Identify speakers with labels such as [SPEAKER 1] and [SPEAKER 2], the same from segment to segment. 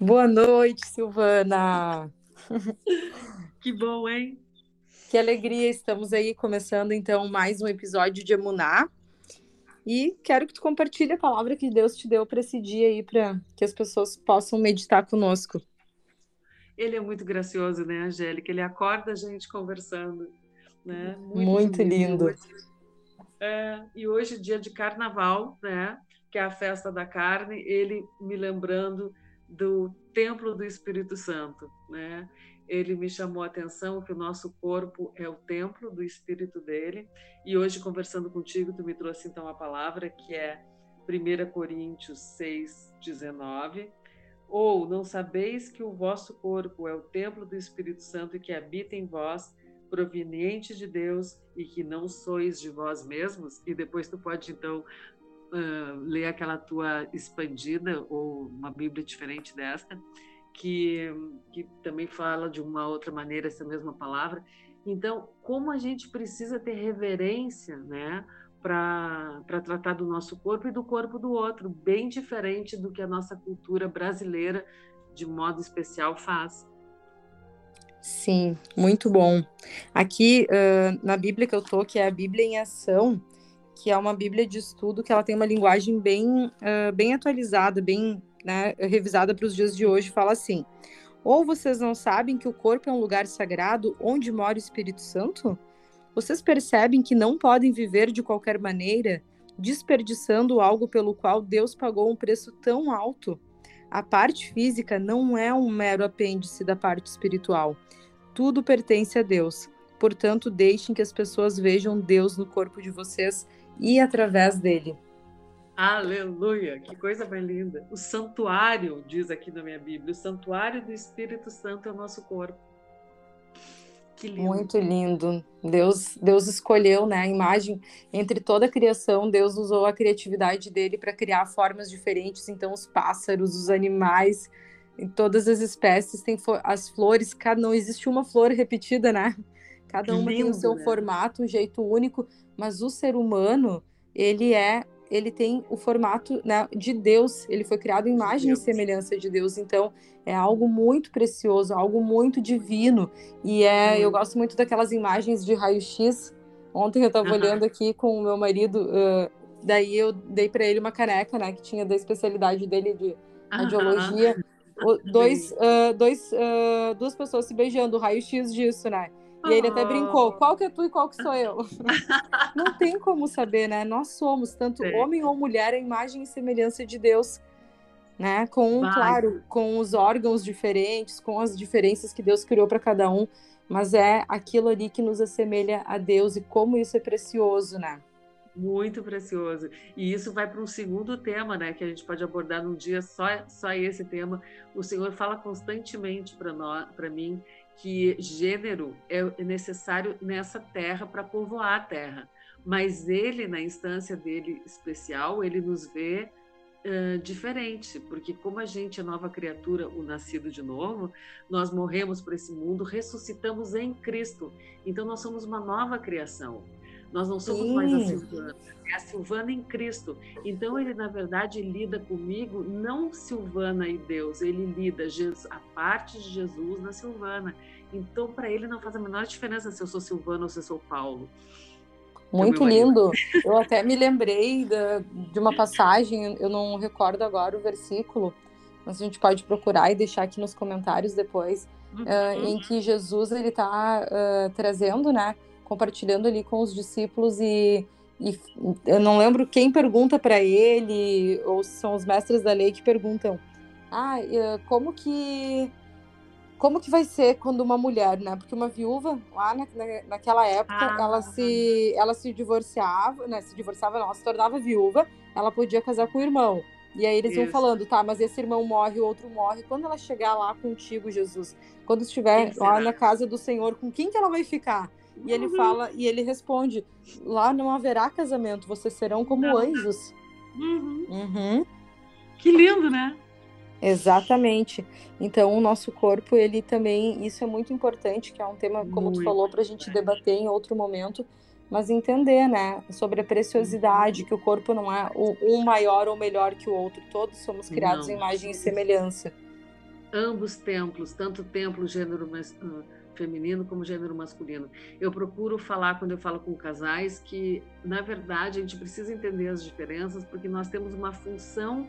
[SPEAKER 1] Boa noite, Silvana.
[SPEAKER 2] Que bom, hein?
[SPEAKER 1] Que alegria, estamos aí começando então mais um episódio de Emuná. E quero que tu compartilhe a palavra que Deus te deu para esse dia aí, para que as pessoas possam meditar conosco.
[SPEAKER 2] Ele é muito gracioso, né, Angélica? Ele acorda a gente conversando, né?
[SPEAKER 1] Muito, muito lindo.
[SPEAKER 2] É, e hoje, dia de carnaval, né? Que é a festa da carne, ele me lembrando do templo do Espírito Santo, né? Ele me chamou a atenção que o nosso corpo é o templo do Espírito dele. E hoje conversando contigo, tu me trouxe então a palavra que é 1 Coríntios 6, 19. Ou não sabeis que o vosso corpo é o templo do Espírito Santo e que habita em vós, proveniente de Deus e que não sois de vós mesmos? E depois tu pode então uh, ler aquela tua expandida ou uma Bíblia diferente desta, que, que também fala de uma outra maneira essa mesma palavra. Então, como a gente precisa ter reverência, né? Para tratar do nosso corpo e do corpo do outro, bem diferente do que a nossa cultura brasileira, de modo especial, faz.
[SPEAKER 1] Sim, muito bom. Aqui uh, na Bíblia que eu tô, que é a Bíblia em Ação, que é uma Bíblia de estudo que ela tem uma linguagem bem, uh, bem atualizada, bem né, revisada para os dias de hoje, fala assim: Ou vocês não sabem que o corpo é um lugar sagrado onde mora o Espírito Santo? Vocês percebem que não podem viver de qualquer maneira, desperdiçando algo pelo qual Deus pagou um preço tão alto? A parte física não é um mero apêndice da parte espiritual. Tudo pertence a Deus. Portanto, deixem que as pessoas vejam Deus no corpo de vocês e através dele.
[SPEAKER 2] Aleluia! Que coisa mais linda! O santuário, diz aqui na minha Bíblia, o santuário do Espírito Santo é o nosso corpo.
[SPEAKER 1] Que lindo. Muito lindo. Deus, Deus escolheu, né, a imagem entre toda a criação, Deus usou a criatividade dele para criar formas diferentes, então os pássaros, os animais, em todas as espécies tem as flores, cada não existe uma flor repetida, né? Cada uma lindo, tem o seu né? formato, um jeito único, mas o ser humano, ele é, ele tem o formato né, de Deus, ele foi criado em imagem Deus. e semelhança de Deus, então é algo muito precioso, algo muito divino, e é, hum. eu gosto muito daquelas imagens de raio-x, ontem eu estava olhando aqui com o meu marido, uh, daí eu dei para ele uma caneca, né, que tinha da especialidade dele de radiologia, dois, uh, dois, uh, duas pessoas se beijando, o raio-x disso, né, e ele até brincou, qual que é tu e qual que sou eu? Não tem como saber, né? Nós somos, tanto é. homem ou mulher, a imagem e semelhança de Deus, né? Com, Vai. claro, com os órgãos diferentes, com as diferenças que Deus criou para cada um, mas é aquilo ali que nos assemelha a Deus e como isso é precioso, né?
[SPEAKER 2] Muito precioso. E isso vai para um segundo tema, né, que a gente pode abordar num dia só só esse tema. O Senhor fala constantemente para nós, para mim, que gênero é necessário nessa terra para povoar a terra. Mas ele, na instância dele especial, ele nos vê uh, diferente, porque como a gente é nova criatura, o nascido de novo, nós morremos para esse mundo, ressuscitamos em Cristo. Então nós somos uma nova criação. Nós não somos Sim. mais a Silvana, é a Silvana em Cristo. Então ele, na verdade, lida comigo, não Silvana e Deus, ele lida a parte de Jesus na Silvana. Então, para ele, não faz a menor diferença se eu sou Silvana ou se eu sou Paulo.
[SPEAKER 1] Muito lindo. Eu até me lembrei da, de uma passagem, eu não recordo agora o versículo, mas a gente pode procurar e deixar aqui nos comentários depois, uhum. uh, em que Jesus ele está uh, trazendo, né, compartilhando ali com os discípulos e, e eu não lembro quem pergunta para ele ou se são os mestres da lei que perguntam, ah, como que como que vai ser quando uma mulher, né? Porque uma viúva, lá na, naquela época, ah, ela se ela se divorciava, né? Se divorciava, não, ela se tornava viúva, ela podia casar com o irmão. E aí eles Isso. vão falando, tá, mas esse irmão morre, o outro morre. Quando ela chegar lá contigo, Jesus, quando estiver lá na casa do Senhor, com quem que ela vai ficar? E ele uhum. fala, e ele responde: lá não haverá casamento, vocês serão como não. anjos.
[SPEAKER 2] Uhum. Uhum. Que lindo, né?
[SPEAKER 1] Exatamente. Então, o nosso corpo, ele também, isso é muito importante, que é um tema, como muito tu falou, para a gente debater em outro momento, mas entender, né, sobre a preciosidade, que o corpo não é um maior ou melhor que o outro, todos somos criados não. em imagem e semelhança.
[SPEAKER 2] ambos templos, tanto templo gênero mas, uh, feminino como gênero masculino. Eu procuro falar quando eu falo com casais que, na verdade, a gente precisa entender as diferenças porque nós temos uma função,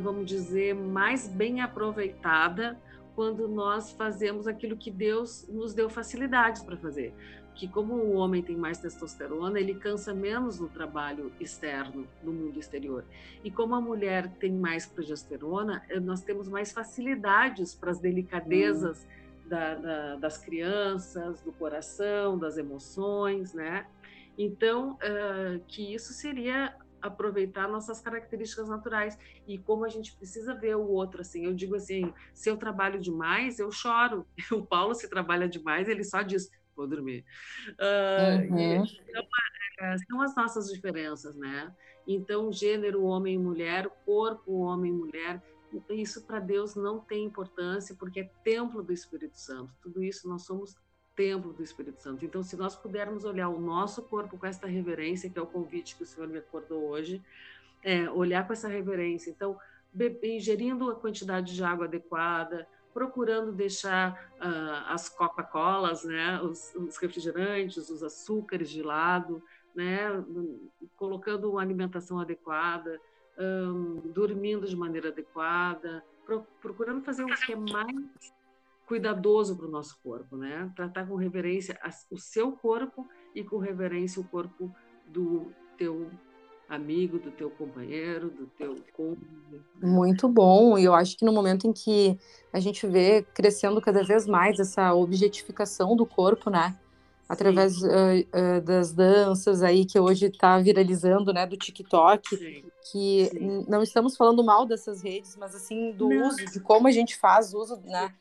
[SPEAKER 2] vamos dizer, mais bem aproveitada quando nós fazemos aquilo que Deus nos deu facilidades para fazer. Que como o homem tem mais testosterona, ele cansa menos no trabalho externo, no mundo exterior. E como a mulher tem mais progesterona, eh, nós temos mais facilidades para as delicadezas hum. Da, da, das crianças, do coração, das emoções, né? Então, uh, que isso seria aproveitar nossas características naturais e como a gente precisa ver o outro assim. Eu digo assim, se eu trabalho demais, eu choro. O Paulo se trabalha demais, ele só diz vou dormir. Uh, uhum. então, é, são as nossas diferenças, né? Então, gênero, homem e mulher, corpo, homem e mulher, isso para Deus não tem importância, porque é templo do Espírito Santo. Tudo isso nós somos templo do Espírito Santo. Então, se nós pudermos olhar o nosso corpo com esta reverência, que é o convite que o Senhor me acordou hoje, é, olhar com essa reverência. Então, ingerindo a quantidade de água adequada, procurando deixar uh, as Coca-Colas, né, os, os, refrigerantes, os açúcares de lado, né, colocando uma alimentação adequada, um, dormindo de maneira adequada, pro, procurando fazer o que é mais cuidadoso para o nosso corpo, né? Tratar com reverência o seu corpo e com reverência o corpo do teu amigo, do teu companheiro, do teu cônjuge.
[SPEAKER 1] Muito bom. E eu acho que no momento em que a gente vê crescendo cada vez mais essa objetificação do corpo, né? Através uh, uh, das danças aí que hoje está viralizando, né? Do TikTok, Sim. que Sim. não estamos falando mal dessas redes, mas assim do não. uso, de como a gente faz uso, né?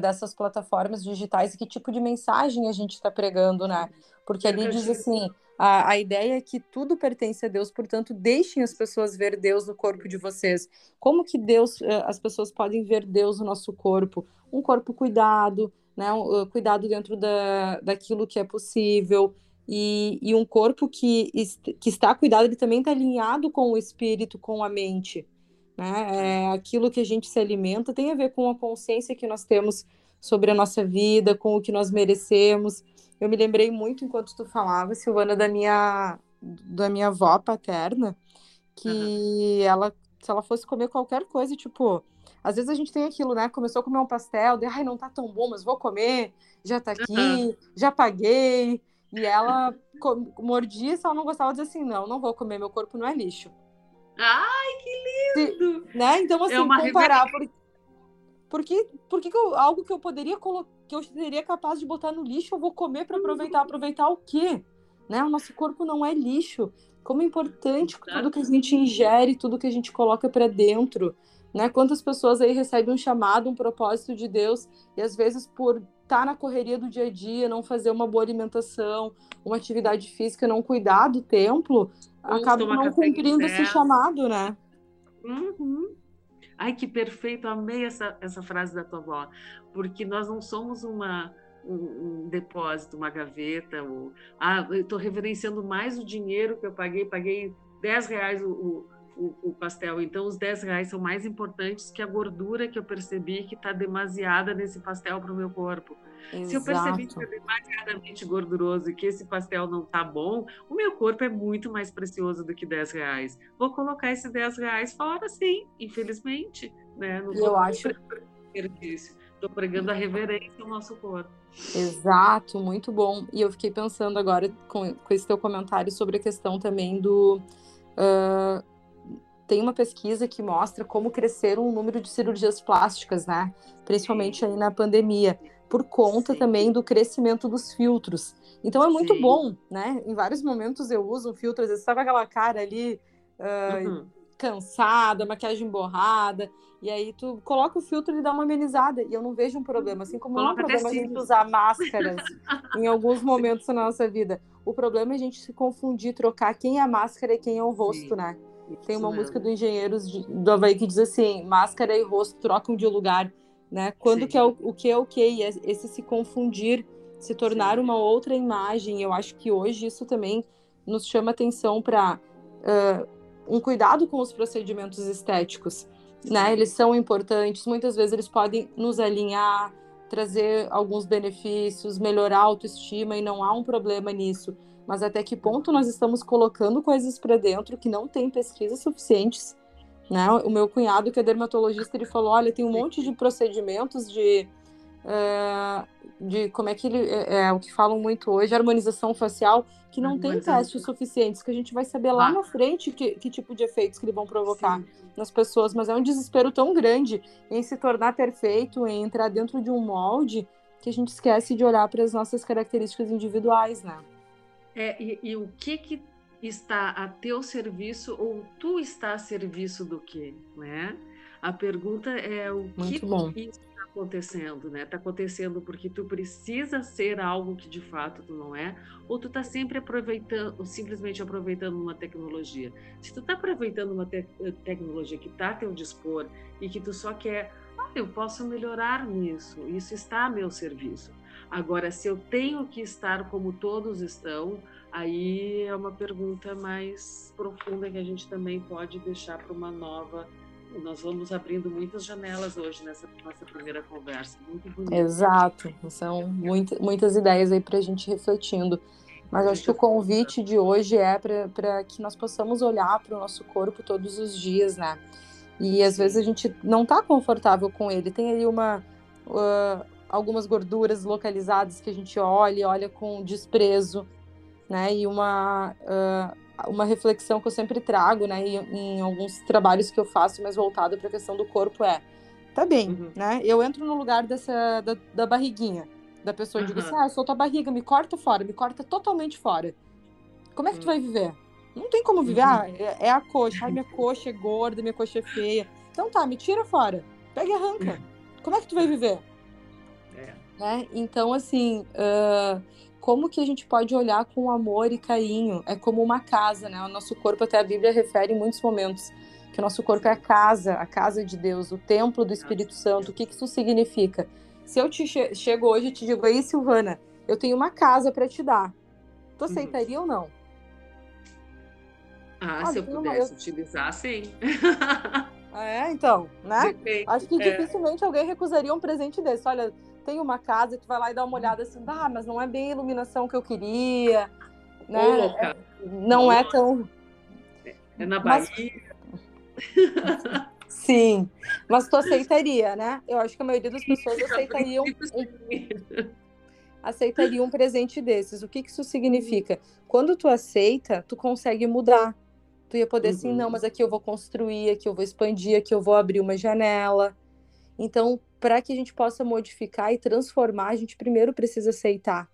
[SPEAKER 1] dessas plataformas digitais e que tipo de mensagem a gente está pregando, né? Porque ali diz assim, a, a ideia é que tudo pertence a Deus, portanto, deixem as pessoas ver Deus no corpo de vocês. Como que Deus, as pessoas podem ver Deus no nosso corpo? Um corpo cuidado, né? Um, cuidado dentro da, daquilo que é possível. E, e um corpo que, que está cuidado, ele também está alinhado com o espírito, com a mente. Né? É, aquilo que a gente se alimenta tem a ver com a consciência que nós temos sobre a nossa vida, com o que nós merecemos. Eu me lembrei muito enquanto tu falava, Silvana, da minha da minha avó paterna, que uhum. ela, se ela fosse comer qualquer coisa, tipo, às vezes a gente tem aquilo, né? Começou a comer um pastel, de ai, não tá tão bom, mas vou comer, já tá aqui, uhum. já paguei. E ela mordia, se ela não gostava, dizia assim: não, não vou comer, meu corpo não é lixo.
[SPEAKER 2] Ai, que lindo!
[SPEAKER 1] Se, né? Então, é assim, é comparar. Por, porque, porque que eu, algo que eu poderia colocar, que eu seria capaz de botar no lixo, eu vou comer para aproveitar. Aproveitar o quê? Né? O nosso corpo não é lixo. Como é importante tudo que a gente ingere, tudo que a gente coloca para dentro. Né? Quantas pessoas aí recebem um chamado, um propósito de Deus, e às vezes por estar tá na correria do dia a dia, não fazer uma boa alimentação, uma atividade física, não cuidar do templo, acaba não cumprindo esse chamado, né?
[SPEAKER 2] Uhum. Ai, que perfeito, amei essa, essa frase da tua avó, porque nós não somos uma, um, um depósito, uma gaveta, ou, ah, eu estou reverenciando mais o dinheiro que eu paguei, paguei 10 reais o, o, o, o pastel, então os 10 reais são mais importantes que a gordura que eu percebi que está demasiada nesse pastel para o meu corpo. Exato. Se eu percebi que é demasiadamente gorduroso e que esse pastel não tá bom, o meu corpo é muito mais precioso do que 10 reais. Vou colocar esses 10 reais fora, sim, infelizmente. Né? Não
[SPEAKER 1] eu acho.
[SPEAKER 2] Estou pregando a reverência ao nosso corpo.
[SPEAKER 1] Exato, muito bom. E eu fiquei pensando agora com, com esse teu comentário sobre a questão também do. Uh, tem uma pesquisa que mostra como cresceram o número de cirurgias plásticas, né? Principalmente aí na pandemia por conta Sim. também do crescimento dos filtros. Então é muito Sim. bom, né? Em vários momentos eu uso um filtro, às vezes com aquela cara ali uh, uhum. cansada, maquiagem borrada, e aí tu coloca o filtro e dá uma amenizada, e eu não vejo um problema, assim como Coloca não é um problema a gente usar máscaras em alguns momentos na nossa vida. O problema é a gente se confundir, trocar quem é a máscara e quem é o rosto, Sim. né? Tem uma música do Engenheiros do Havaí que diz assim: máscara e rosto trocam de lugar né? Quando Sim. que é o, o, que é o que e esse se confundir, se tornar Sim. uma outra imagem. Eu acho que hoje isso também nos chama atenção para uh, um cuidado com os procedimentos estéticos. né? Eles são importantes, muitas vezes eles podem nos alinhar, trazer alguns benefícios, melhorar a autoestima e não há um problema nisso. Mas até que ponto nós estamos colocando coisas para dentro que não tem pesquisas suficientes, né? O meu cunhado, que é dermatologista, ele falou: olha, tem um monte de procedimentos de uh, de como é que ele é, é, o que falam muito hoje, harmonização facial, que não tem testes suficientes, que a gente vai saber lá ah. na frente que, que tipo de efeitos que eles vão provocar Sim. nas pessoas, mas é um desespero tão grande em se tornar perfeito, em entrar dentro de um molde, que a gente esquece de olhar para as nossas características individuais, né?
[SPEAKER 2] É, e, e o que que está a teu serviço ou tu está a serviço do quê, né? A pergunta é o Muito que bom. está acontecendo, né? Está acontecendo porque tu precisa ser algo que de fato tu não é, ou tu está sempre aproveitando, simplesmente aproveitando uma tecnologia. Se tu está aproveitando uma te tecnologia que está a teu dispor e que tu só quer, ah, eu posso melhorar nisso, isso está a meu serviço. Agora, se eu tenho que estar como todos estão, aí é uma pergunta mais profunda que a gente também pode deixar para uma nova. Nós vamos abrindo muitas janelas hoje nessa nossa primeira conversa. Muito bonito.
[SPEAKER 1] Exato. São muito, muitas ideias aí para a gente refletindo. Mas acho que o convite de hoje é para que nós possamos olhar para o nosso corpo todos os dias, né? E às vezes a gente não está confortável com ele. Tem ali uma, uh, algumas gorduras localizadas que a gente olha, olha com desprezo, né? E uma, uh, uma reflexão que eu sempre trago, né? Em, em, alguns trabalhos que eu faço, mais voltado para a questão do corpo é, tá bem, uhum. né? Eu entro no lugar dessa da, da barriguinha da pessoa e digo assim, ah, eu sou tua barriga, me corta fora, me corta totalmente fora. Como é que tu vai viver? Não tem como viver. Uhum. Ah, é, é, a coxa. Ai, minha coxa é gorda, minha coxa é feia. Então tá, me tira fora. Pega e arranca. Como é que tu vai viver? Né? Então, assim, uh, como que a gente pode olhar com amor e carinho? É como uma casa, né? O nosso corpo, até a Bíblia refere em muitos momentos, que o nosso corpo é a casa, a casa de Deus, o templo do Espírito Santo. O que, que isso significa? Se eu te che chego hoje e te digo, aí, Silvana, eu tenho uma casa para te dar, tu uhum. aceitaria uhum. ou não?
[SPEAKER 2] Ah, ah se eu pudesse uma... utilizar, sim.
[SPEAKER 1] É, então, né? Depende. Acho que é. dificilmente alguém recusaria um presente desse. Olha, tem uma casa, tu vai lá e dá uma olhada assim, ah, mas não é bem a iluminação que eu queria, né? É, não é tão.
[SPEAKER 2] É na Bahia.
[SPEAKER 1] Mas... Sim, mas tu aceitaria, né? Eu acho que a maioria das pessoas aceitariam um, aceitaria um presente desses. O que, que isso significa? Quando tu aceita, tu consegue mudar. Tu ia poder uhum. assim, não, mas aqui eu vou construir, aqui eu vou expandir, aqui eu vou abrir uma janela. Então, para que a gente possa modificar e transformar, a gente primeiro precisa aceitar.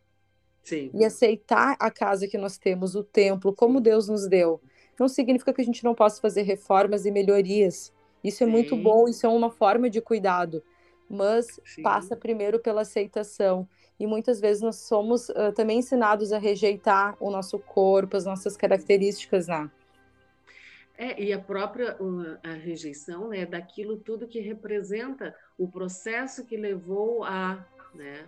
[SPEAKER 2] Sim.
[SPEAKER 1] E aceitar a casa que nós temos, o templo, como Deus nos deu. Não significa que a gente não possa fazer reformas e melhorias. Isso é Sim. muito bom, isso é uma forma de cuidado. Mas Sim. passa primeiro pela aceitação. E muitas vezes nós somos uh, também ensinados a rejeitar o nosso corpo, as nossas características, né?
[SPEAKER 2] É, e a própria a rejeição né, daquilo tudo que representa o processo que levou a. Né,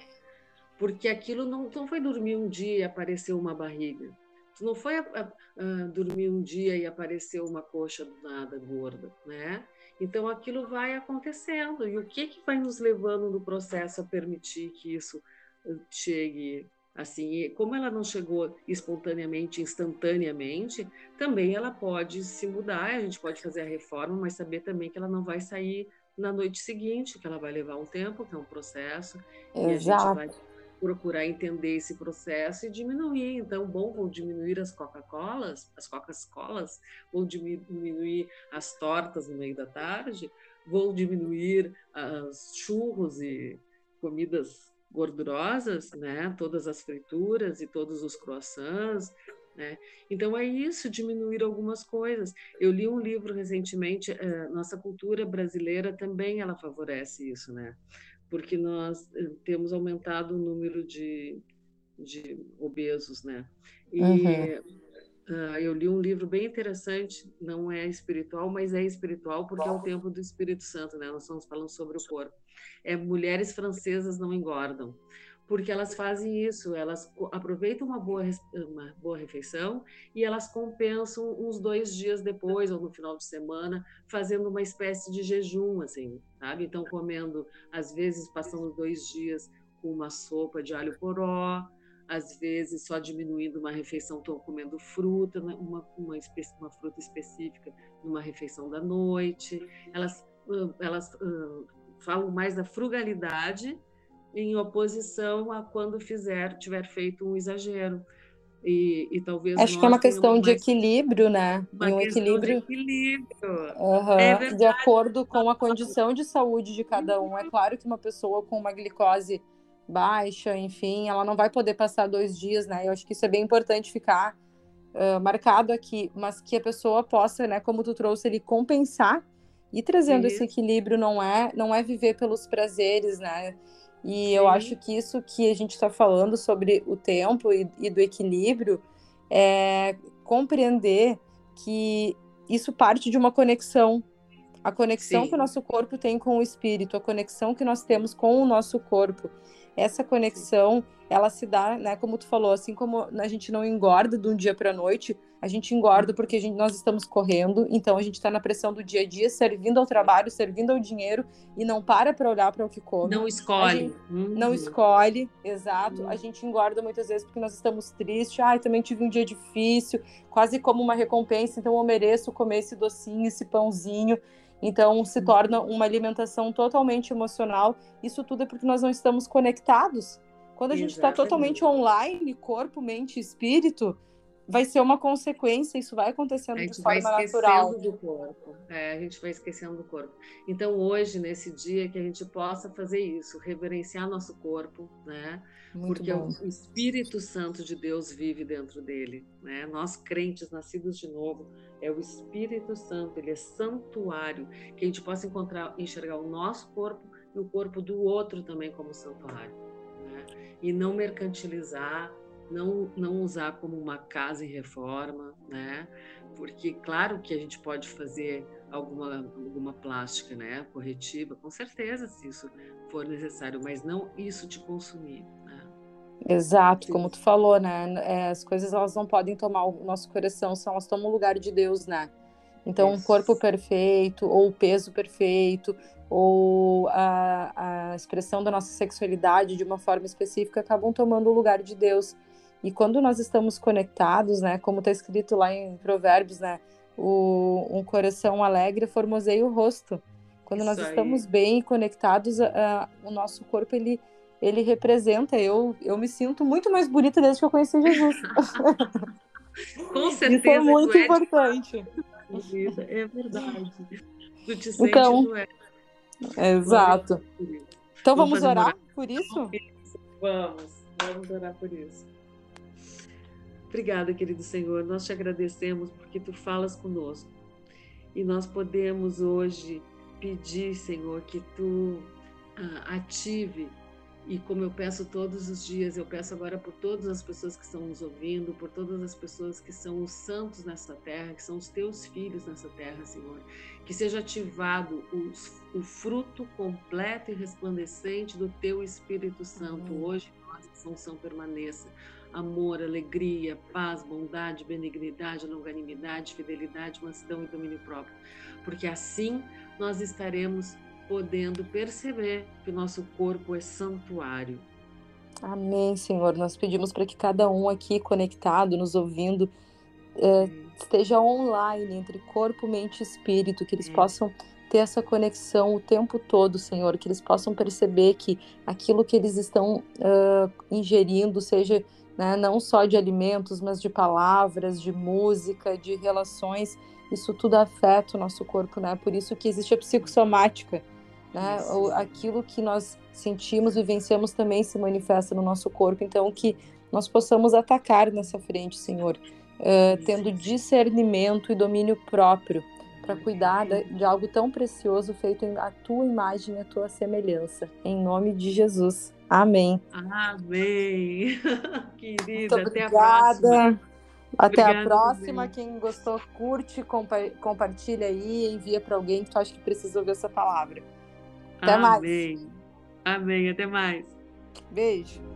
[SPEAKER 2] porque aquilo não, não foi dormir um dia e apareceu uma barriga. Não foi a, a, a, dormir um dia e apareceu uma coxa do nada gorda, né? Então aquilo vai acontecendo. E o que, que vai nos levando no processo a permitir que isso eh, chegue Assim, como ela não chegou espontaneamente, instantaneamente, também ela pode se mudar, a gente pode fazer a reforma, mas saber também que ela não vai sair na noite seguinte, que ela vai levar um tempo, que é um processo, Exato. e a gente vai procurar entender esse processo e diminuir. Então, bom, vou diminuir as Coca-Colas, as Coca-Colas, vou diminuir as tortas no meio da tarde, vou diminuir os churros e comidas gordurosas, né? Todas as frituras e todos os croissants, né? Então é isso, diminuir algumas coisas. Eu li um livro recentemente, eh, nossa cultura brasileira também ela favorece isso, né? Porque nós eh, temos aumentado o número de, de obesos, né? E uhum. Uh, eu li um livro bem interessante, não é espiritual, mas é espiritual porque é o tempo do Espírito Santo, né? Nós estamos falando sobre o corpo é mulheres francesas não engordam. porque elas fazem isso, elas aproveitam uma boa, uma boa refeição e elas compensam uns dois dias depois ou no final de semana, fazendo uma espécie de jejum, assim, sabe? Então, comendo, às vezes, passando dois dias com uma sopa de alho poró, às vezes só diminuindo uma refeição, estão comendo fruta, né? uma, uma, uma, fruta específica numa refeição da noite. Elas, elas uh, falam mais da frugalidade em oposição a quando fizer tiver feito um exagero. E, e talvez
[SPEAKER 1] acho que é uma questão de equilíbrio, né?
[SPEAKER 2] Uma um equilíbrio, de equilíbrio.
[SPEAKER 1] Uhum, é de acordo com a condição de saúde de cada um. É claro que uma pessoa com uma glicose baixa, enfim, ela não vai poder passar dois dias, né? Eu acho que isso é bem importante ficar uh, marcado aqui, mas que a pessoa possa, né, como tu trouxe, ele compensar e trazendo Sim. esse equilíbrio não é não é viver pelos prazeres, né? E Sim. eu acho que isso que a gente está falando sobre o tempo e, e, do equilíbrio é compreender que isso parte de uma conexão. A conexão Sim. que o nosso corpo tem com o espírito, a conexão que nós temos com o nosso corpo. Essa conexão ela se dá, né, como tu falou, assim como a gente não engorda de um dia para a noite, a gente engorda porque a gente, nós estamos correndo, então a gente está na pressão do dia a dia, servindo ao trabalho, servindo ao dinheiro e não para para olhar para o que come.
[SPEAKER 2] Não escolhe.
[SPEAKER 1] Uhum. Não escolhe, exato. Uhum. A gente engorda muitas vezes porque nós estamos tristes. Ai, também tive um dia difícil, quase como uma recompensa, então eu mereço comer esse docinho, esse pãozinho. Então se uhum. torna uma alimentação totalmente emocional. Isso tudo é porque nós não estamos conectados quando a gente está totalmente online, corpo, mente e espírito, vai ser uma consequência, isso vai acontecendo de forma natural.
[SPEAKER 2] do corpo. É, a gente vai esquecendo do corpo. Então, hoje, nesse dia, que a gente possa fazer isso, reverenciar nosso corpo, né? Muito Porque bom. o Espírito Santo de Deus vive dentro dele, né? Nós crentes, nascidos de novo, é o Espírito Santo, ele é santuário, que a gente possa encontrar, enxergar o nosso corpo e o corpo do outro também como santuário e não mercantilizar, não, não usar como uma casa em reforma, né? Porque claro que a gente pode fazer alguma alguma plástica, né, corretiva, com certeza se isso for necessário, mas não isso te consumir, né?
[SPEAKER 1] Exato, como tu falou, né? É, as coisas elas não podem tomar o nosso coração, só elas tomam o lugar de Deus, né? Então, um corpo perfeito, ou o peso perfeito, ou a, a expressão da nossa sexualidade de uma forma específica acabam tomando o lugar de Deus. E quando nós estamos conectados, né, como está escrito lá em Provérbios, né, o, um coração alegre formoseia o rosto. Quando Isso nós aí. estamos bem conectados, o nosso corpo ele ele representa. Eu eu me sinto muito mais bonita desde que eu conheci Jesus.
[SPEAKER 2] Com certeza. Isso
[SPEAKER 1] é muito é importante.
[SPEAKER 2] É verdade. Tu te sente então, é
[SPEAKER 1] Exato. Então vamos, vamos orar por isso?
[SPEAKER 2] Vamos, vamos orar por isso. Obrigada, querido Senhor. Nós te agradecemos porque tu falas conosco. E nós podemos hoje pedir, Senhor, que tu ah, ative e como eu peço todos os dias, eu peço agora por todas as pessoas que estão nos ouvindo, por todas as pessoas que são os santos nessa terra, que são os teus filhos nessa terra, Senhor. Que seja ativado os, o fruto completo e resplandecente do teu Espírito Santo hoje, nossa função permaneça. Amor, alegria, paz, bondade, benignidade, longanimidade, fidelidade, mansidão e domínio próprio. Porque assim nós estaremos podendo perceber que o nosso corpo é santuário.
[SPEAKER 1] Amém, Senhor. Nós pedimos para que cada um aqui conectado, nos ouvindo, é, esteja online entre corpo, mente e espírito, que eles é. possam ter essa conexão o tempo todo, Senhor, que eles possam perceber que aquilo que eles estão uh, ingerindo, seja né, não só de alimentos, mas de palavras, de música, de relações, isso tudo afeta o nosso corpo, né? Por isso que existe a psicossomática, né? Aquilo que nós sentimos, vivenciamos também se manifesta no nosso corpo. Então, que nós possamos atacar nessa frente, Senhor, uh, tendo discernimento e domínio próprio para cuidar de algo tão precioso feito em a tua imagem e a tua semelhança. Em nome de Jesus. Amém.
[SPEAKER 2] Amém. Querida, até a próxima.
[SPEAKER 1] Até Obrigada, a próxima. Quem gostou, curte, compa compartilha aí, envia para alguém que tu acha que precisa ouvir essa palavra. Até
[SPEAKER 2] Amém. mais. Amém. Até mais.
[SPEAKER 1] Beijo.